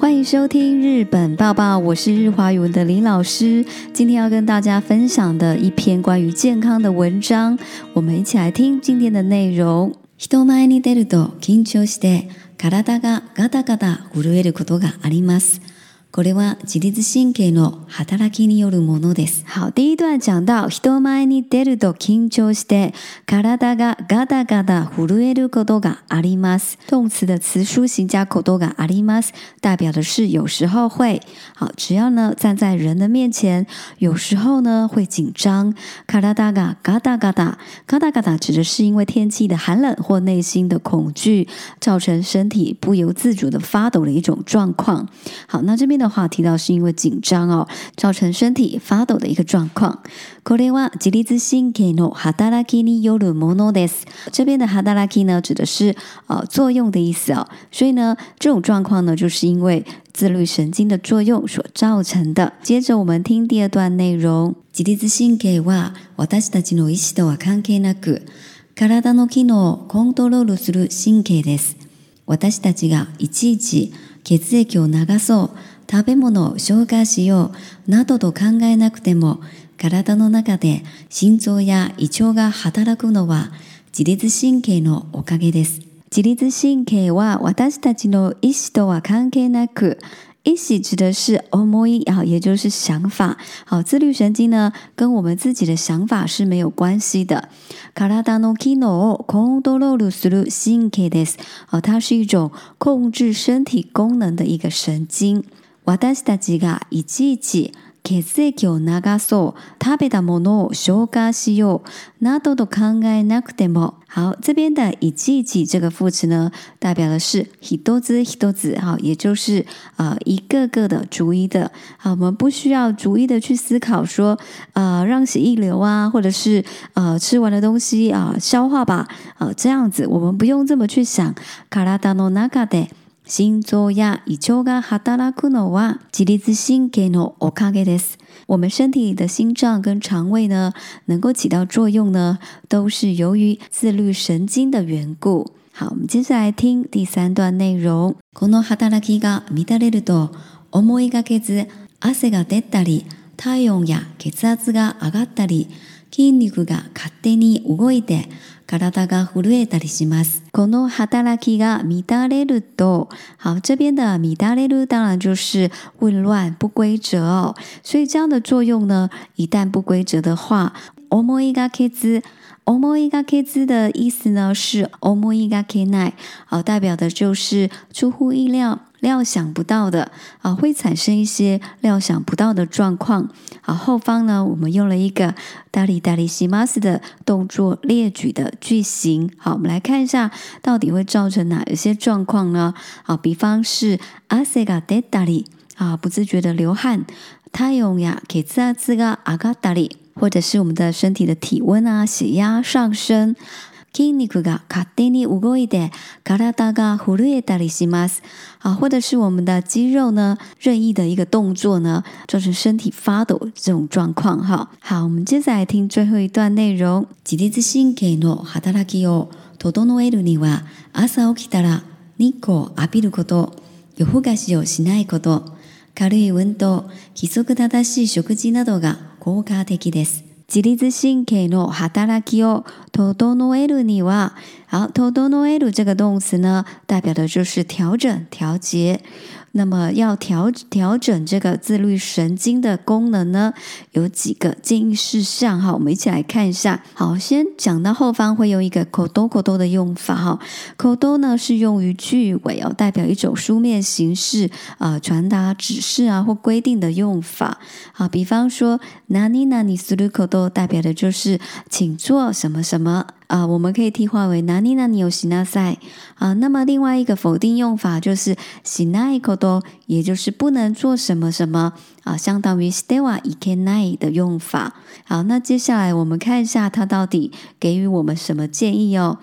欢迎收听《日本报报》，我是日华语文的林老师。今天要跟大家分享的一篇关于健康的文章，我们一起来听今天的内容。人前に出ると緊張して、体がガタガタ震えることがあります。これは自律神経の働きによるものです。好，第一段讲到人前に出ると緊張して体がガタガタ震えることがあります。动词的词书形加ことがあります，代表的是有时候会。好，只要呢站在人的面前，有时候呢会紧张。体がガタガタ、ガタガタ指的是因为天气的寒冷或内心的恐惧，造成身体不由自主的发抖的一种状况。好，那这边。的话，提到是因为紧张哦，造成身体发抖的一个状况。这边的哈达拉呢，指的是呃作用的意思哦，所以呢，这种状况呢，就是因为自律神经的作用所造成的。接着我们听第二段内容：自律神体食べ物を消化しようなどと考えなくても、体の中で心臓や胃腸が働くのは自律神経のおかげです。自律神経は私たちの意志とは関係なく、意志指的是思い、也就是想法。好，自律神経呢，跟我们自己的想法是没有关系的。体の機能をコントロールする神経です。好，它是一种控制身体功能的一个神经。私たちがいちいち血液を流そう、食べたものを消化しよう、などと考えなくても、好，这边的一季季这个副词呢，代表的是一つ一つ，好，也就是呃一个个的、逐一的。好，我们不需要逐一的去思考说，呃，让血一流啊，或者是呃吃完的东西呃、消化吧，呃这样子，我们不用这么去想。体の中で心臓や胃腸が働くのは自律神経のおかげです。我们身体的心脏跟肠胃呢，能够起到作用呢，都是由于自律神经的缘故。好，我们接下来听第三段内容。この働きが乱れると、思いがけず汗が出たり、体温や血圧が上がったり、筋肉が勝手に動いて。体が震えたりします。この働きが乱れると、好，这边的乱れる当然就是混乱、不规则、所以这样的作用呢，一旦不规则的话，欧摩伊嘎克兹，欧摩伊嘎克兹的意思呢是欧摩伊嘎克奈，啊，代表的就是出乎意料、料想不到的，啊，会产生一些料想不到的状况。啊，后方呢，我们用了一个达利达利西马斯的动作列举的句型，好，我们来看一下到底会造成哪一些状况呢？啊，比方是阿塞嘎达利，啊，不自觉的流汗，太阳呀，克兹阿兹嘎阿嘎达利。或者是我们的身体的体温啊、血压上升，啊，或者是我们的肌肉呢任意的一个动作呢，造成身体发抖这种状况哈。好，我们接着来听最后一段内容：自律神経の働きを整えるには、朝起きたら日光浴びること、夜更かしをしないこと、軽い運動、規則正しい食事などが。効果的です。自律神経の働きを整えるには好 t o d o n o l r u o 这个动词呢，代表的就是调整、调节。那么要调调整这个自律神经的功能呢，有几个建议事项哈，我们一起来看一下。好，先讲到后方会用一个 kodo kodo 的用法哈，kodo 呢是用于句尾哦，代表一种书面形式啊，传达指示啊或规定的用法啊。比方说，nani nani sulu kodo 代表的就是请做什么什么。啊，我们可以替换为哪里哪里有しな塞啊，那么另外一个否定用法就是しな一口多，也就是不能做什么什么啊，相当于ステワいけない的用法。好，那接下来我们看一下它到底给予我们什么建议哦。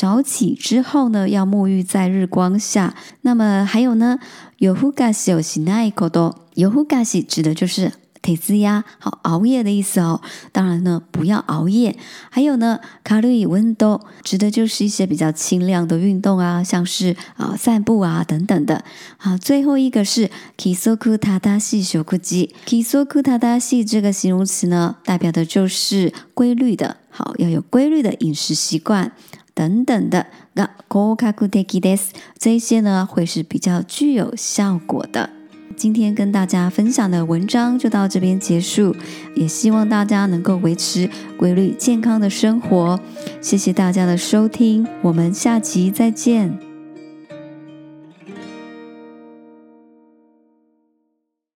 早起之后呢，要沐浴在日光下。那么还有呢，有服がしをしないこと，有服がし指的就是。铁子呀，好熬夜的意思哦。当然呢，不要熬夜。还有呢，卡路里温度指的就是一些比较轻量的运动啊，像是啊散步啊等等的。好，最后一个是 kisoku tada キソ u j i k i s s o ジ，キソク a タシ这个形容词呢，代表的就是规律的。好，要有规律的饮食习惯等等的。那 kokaku t カ k i d e s 这些呢会是比较具有效果的。今天跟大家分享的文章就到这边结束，也希望大家能够维持规律健康的生活。谢谢大家的收听，我们下集再见。